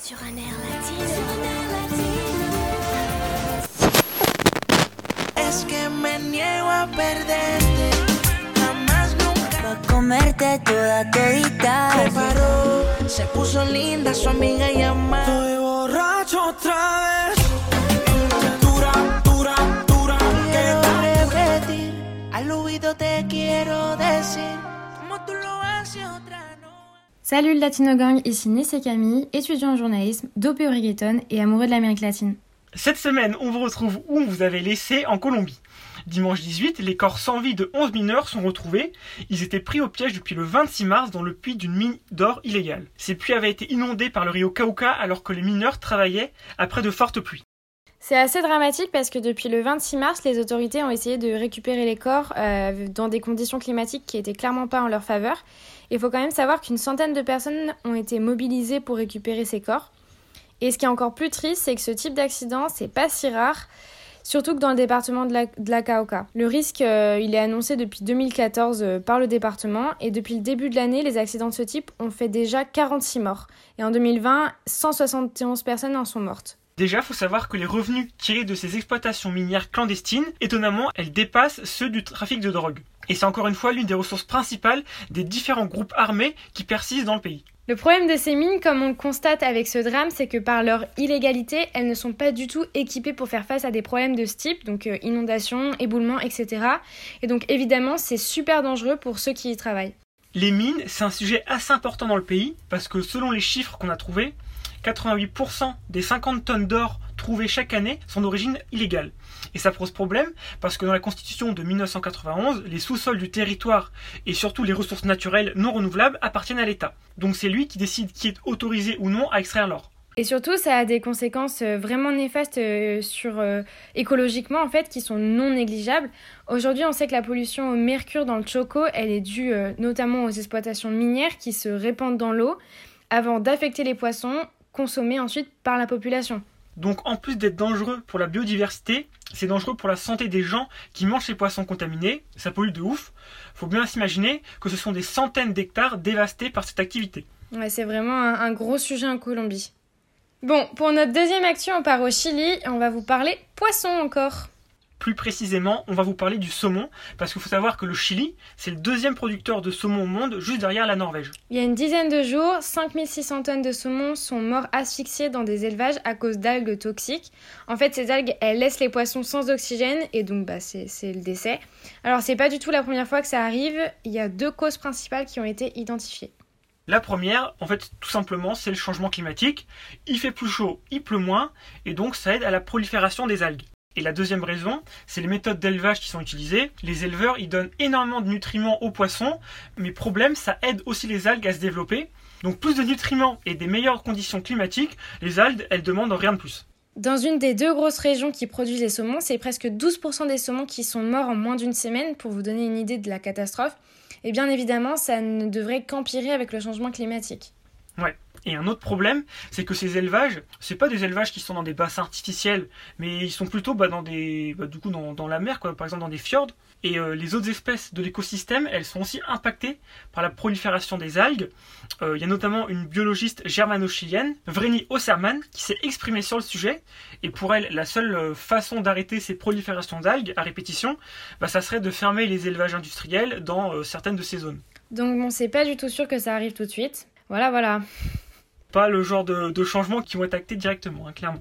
Sur un air latino. Es que me niego a perderte. Jamás nunca. Pa' comerte toda todita. Se paró, se puso linda su amiga y ama. Estoy borracho otra vez. Dura, dura, dura. Quiero repetir. Al oído te quiero decir. Salut le Latino Gang, ici Nice et Camille, étudiant en journalisme, dopé au reggaeton et amoureux de l'Amérique latine. Cette semaine, on vous retrouve où on vous avait laissé en Colombie. Dimanche 18, les corps sans vie de 11 mineurs sont retrouvés. Ils étaient pris au piège depuis le 26 mars dans le puits d'une mine d'or illégale. Ces puits avaient été inondés par le rio Cauca alors que les mineurs travaillaient après de fortes pluies. C'est assez dramatique parce que depuis le 26 mars, les autorités ont essayé de récupérer les corps euh, dans des conditions climatiques qui étaient clairement pas en leur faveur. Il faut quand même savoir qu'une centaine de personnes ont été mobilisées pour récupérer ces corps. Et ce qui est encore plus triste, c'est que ce type d'accident, c'est pas si rare, surtout que dans le département de la, Cauca. Le risque, euh, il est annoncé depuis 2014 euh, par le département, et depuis le début de l'année, les accidents de ce type ont fait déjà 46 morts. Et en 2020, 171 personnes en sont mortes. Déjà, faut savoir que les revenus tirés de ces exploitations minières clandestines, étonnamment, elles dépassent ceux du trafic de drogue. Et c'est encore une fois l'une des ressources principales des différents groupes armés qui persistent dans le pays. Le problème de ces mines, comme on le constate avec ce drame, c'est que par leur illégalité, elles ne sont pas du tout équipées pour faire face à des problèmes de ce type, donc euh, inondations, éboulements, etc. Et donc évidemment, c'est super dangereux pour ceux qui y travaillent. Les mines, c'est un sujet assez important dans le pays, parce que selon les chiffres qu'on a trouvés, 88% des 50 tonnes d'or trouvées chaque année sont d'origine illégale. Et ça pose problème parce que dans la constitution de 1991, les sous-sols du territoire et surtout les ressources naturelles non renouvelables appartiennent à l'État. Donc c'est lui qui décide qui est autorisé ou non à extraire l'or. Et surtout, ça a des conséquences euh, vraiment néfastes euh, sur euh, écologiquement en fait, qui sont non négligeables. Aujourd'hui, on sait que la pollution au mercure dans le Choco, elle est due euh, notamment aux exploitations minières qui se répandent dans l'eau avant d'affecter les poissons consommés ensuite par la population. Donc en plus d'être dangereux pour la biodiversité, c'est dangereux pour la santé des gens qui mangent ces poissons contaminés, ça pollue de ouf. Faut bien s'imaginer que ce sont des centaines d'hectares dévastés par cette activité. Ouais, c'est vraiment un, un gros sujet en Colombie. Bon, pour notre deuxième action, on part au Chili et on va vous parler poisson encore. Plus précisément, on va vous parler du saumon, parce qu'il faut savoir que le Chili, c'est le deuxième producteur de saumon au monde, juste derrière la Norvège. Il y a une dizaine de jours, 5600 tonnes de saumon sont morts asphyxiés dans des élevages à cause d'algues toxiques. En fait, ces algues, elles laissent les poissons sans oxygène et donc bah, c'est c'est le décès. Alors, c'est pas du tout la première fois que ça arrive. Il y a deux causes principales qui ont été identifiées. La première, en fait, tout simplement, c'est le changement climatique. Il fait plus chaud, il pleut moins, et donc ça aide à la prolifération des algues. Et la deuxième raison, c'est les méthodes d'élevage qui sont utilisées. Les éleveurs, ils donnent énormément de nutriments aux poissons, mais problème, ça aide aussi les algues à se développer. Donc plus de nutriments et des meilleures conditions climatiques, les algues, elles demandent rien de plus. Dans une des deux grosses régions qui produisent les saumons, c'est presque 12% des saumons qui sont morts en moins d'une semaine, pour vous donner une idée de la catastrophe. Et bien évidemment, ça ne devrait qu'empirer avec le changement climatique. Ouais. Et un autre problème, c'est que ces élevages, c'est pas des élevages qui sont dans des bassins artificiels, mais ils sont plutôt bah, dans des, bah, du coup, dans, la mer, quoi, par exemple dans des fjords. Et euh, les autres espèces de l'écosystème, elles sont aussi impactées par la prolifération des algues. Euh, Il y a notamment une biologiste germano-chilienne, Vreni Osserman, qui s'est exprimée sur le sujet. Et pour elle, la seule euh, façon d'arrêter ces proliférations d'algues à répétition, bah, ça serait de fermer les élevages industriels dans certaines de ces zones. Donc bon, c'est pas du tout sûr que ça arrive tout de suite. Voilà, voilà. Pas le genre de, de changements qui vont être actés directement, hein, clairement.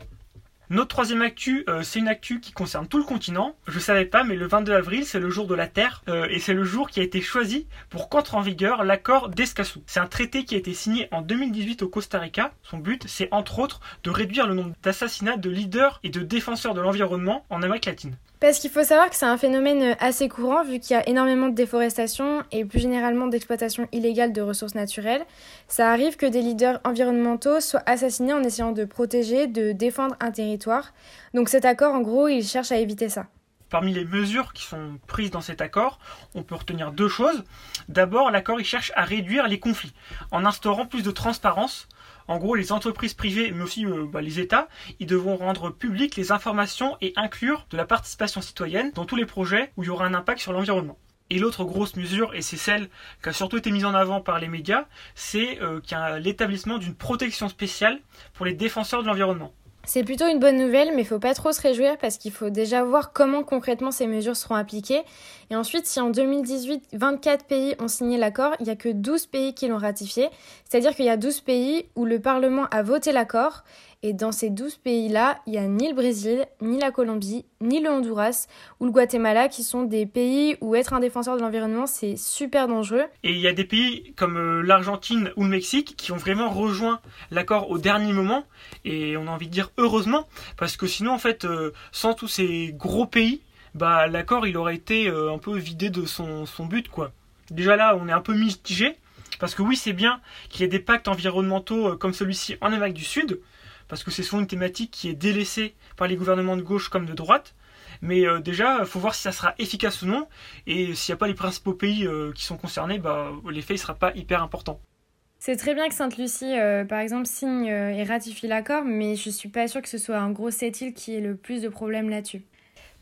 Notre troisième actu, euh, c'est une actu qui concerne tout le continent. Je savais pas, mais le 22 avril, c'est le jour de la Terre, euh, et c'est le jour qui a été choisi pour qu'entre en vigueur l'accord d'Escazú. C'est un traité qui a été signé en 2018 au Costa Rica. Son but, c'est entre autres de réduire le nombre d'assassinats de leaders et de défenseurs de l'environnement en Amérique latine. Parce qu'il faut savoir que c'est un phénomène assez courant vu qu'il y a énormément de déforestation et plus généralement d'exploitation illégale de ressources naturelles. Ça arrive que des leaders environnementaux soient assassinés en essayant de protéger, de défendre un territoire. Donc cet accord, en gros, il cherche à éviter ça. Parmi les mesures qui sont prises dans cet accord, on peut retenir deux choses. D'abord, l'accord il cherche à réduire les conflits en instaurant plus de transparence. En gros, les entreprises privées, mais aussi euh, bah, les États, ils devront rendre publiques les informations et inclure de la participation citoyenne dans tous les projets où il y aura un impact sur l'environnement. Et l'autre grosse mesure, et c'est celle qui a surtout été mise en avant par les médias, c'est euh, l'établissement d'une protection spéciale pour les défenseurs de l'environnement. C'est plutôt une bonne nouvelle, mais il faut pas trop se réjouir parce qu'il faut déjà voir comment concrètement ces mesures seront appliquées. Et ensuite, si en 2018, 24 pays ont signé l'accord, il n'y a que 12 pays qui l'ont ratifié. C'est-à-dire qu'il y a 12 pays où le Parlement a voté l'accord et dans ces 12 pays-là, il n'y a ni le Brésil, ni la Colombie, ni le Honduras ou le Guatemala qui sont des pays où être un défenseur de l'environnement, c'est super dangereux. Et il y a des pays comme euh, l'Argentine ou le Mexique qui ont vraiment rejoint l'accord au dernier moment. Et on a envie de dire heureusement, parce que sinon, en fait, euh, sans tous ces gros pays, bah, l'accord il aurait été euh, un peu vidé de son, son but, quoi. Déjà là, on est un peu mitigé. Parce que oui, c'est bien qu'il y ait des pactes environnementaux comme celui-ci en Amérique du Sud, parce que c'est souvent une thématique qui est délaissée par les gouvernements de gauche comme de droite. Mais euh, déjà, il faut voir si ça sera efficace ou non. Et s'il n'y a pas les principaux pays euh, qui sont concernés, bah, l'effet ne sera pas hyper important. C'est très bien que Sainte-Lucie, euh, par exemple, signe et ratifie l'accord, mais je suis pas sûre que ce soit un gros sept-îles qui ait le plus de problèmes là-dessus.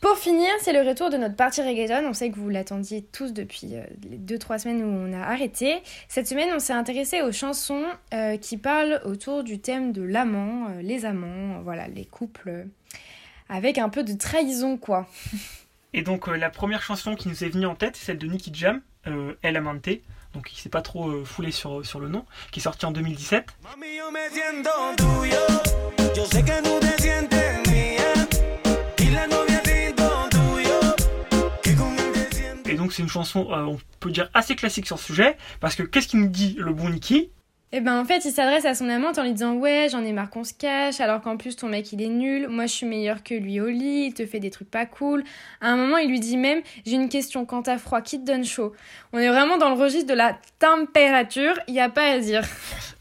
Pour finir, c'est le retour de notre partie reggaeton. On sait que vous l'attendiez tous depuis les 2-3 semaines où on a arrêté. Cette semaine, on s'est intéressé aux chansons qui parlent autour du thème de l'amant, les amants, voilà, les couples avec un peu de trahison, quoi. Et donc, la première chanson qui nous est venue en tête, c'est celle de Nicky Jam, El Amante. Donc, il s'est pas trop foulé sur, sur le nom, qui est sorti en 2017. Et donc c'est une chanson, euh, on peut dire assez classique sur ce sujet, parce que qu'est-ce qu'il nous dit le bon Nicky Eh ben en fait il s'adresse à son amante en lui disant ouais j'en ai marre qu'on se cache, alors qu'en plus ton mec il est nul, moi je suis meilleur que lui au lit, il te fait des trucs pas cool. À un moment il lui dit même j'ai une question quand t'as froid qui te donne chaud? On est vraiment dans le registre de la température, il y a pas à dire.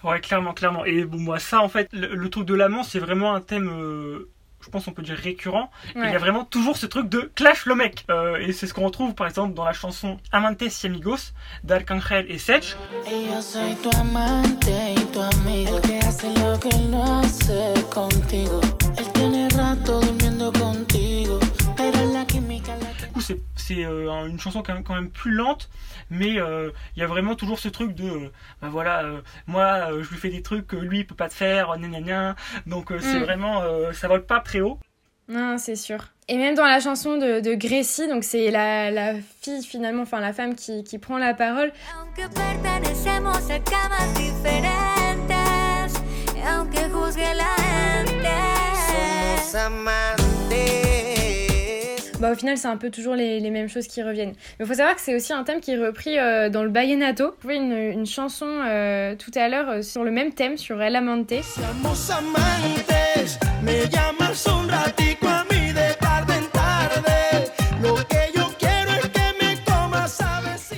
Ouais clairement clairement. Et bon moi ça en fait le, le truc de l'amant c'est vraiment un thème euh, je pense on peut dire récurrent. Ouais. Il y a vraiment toujours ce truc de clash le mec. Euh, et c'est ce qu'on retrouve par exemple dans la chanson Amantes y Amigos d'Arcangel et Sech. C'est euh, un- une chanson quand même, quand même plus lente, mais euh, il y a vraiment toujours ce truc de euh, bah voilà euh, moi euh, je lui fais des trucs que lui il peut pas te faire, gna. Donc euh, c'est Mm. vraiment euh, ça vole pas très haut. Non, c'est sûr. Et même dans la chanson de, de Gracie, donc c'est la, la fille finalement, enfin la femme qui, qui prend la parole, Aunque bah au final c'est un peu toujours les, les mêmes choses qui reviennent. Mais il faut savoir que c'est aussi un thème qui est repris euh, dans le Vallenato. Vous trouvez une, une chanson euh, tout à l'heure euh, sur le même thème, sur El Amante.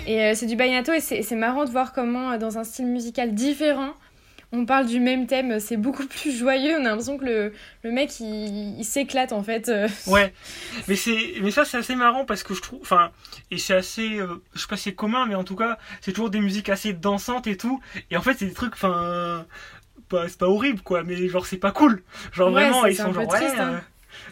Et c'est du Vallenato et c'est c'est marrant de voir comment dans un style musical différent, on parle du même thème. C'est beaucoup plus joyeux. On a l'impression que le, le mec il, il s'éclate en fait. Ouais, mais c'est mais ça c'est assez marrant parce que je trouve enfin et c'est assez euh, je sais pas si c'est commun mais en tout cas c'est toujours des musiques assez dansantes et tout et en fait c'est des trucs enfin pas c'est pas horrible quoi mais genre c'est pas cool genre Ouais, vraiment ils sont genre triste, ouais, hein. euh,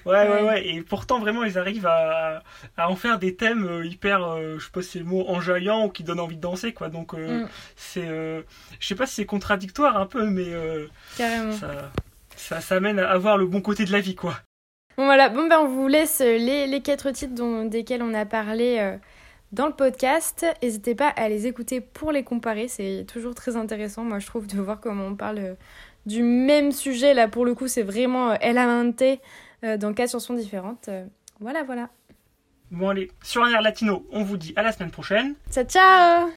ouais, ouais Ouais. et pourtant vraiment ils arrivent à, à en faire des thèmes euh, hyper euh, je sais pas si c'est le mot enjaillant ou qui donnent envie de danser quoi donc euh, Mm. c'est euh, je sais pas si c'est contradictoire un peu mais euh, Carrément. ça ça ça mène à voir le bon côté de la vie quoi Bon voilà, bon ben on vous laisse les, les quatre titres dont, desquels on a parlé dans le podcast. N'hésitez pas à les écouter pour les comparer, c'est toujours très intéressant, moi je trouve, de voir comment on parle du même sujet. Là pour le coup, c'est vraiment El Amante dans quatre chansons différentes. Euh, voilà, voilà. bon allez sur un air latino on vous dit à la semaine prochaine Ciao, ciao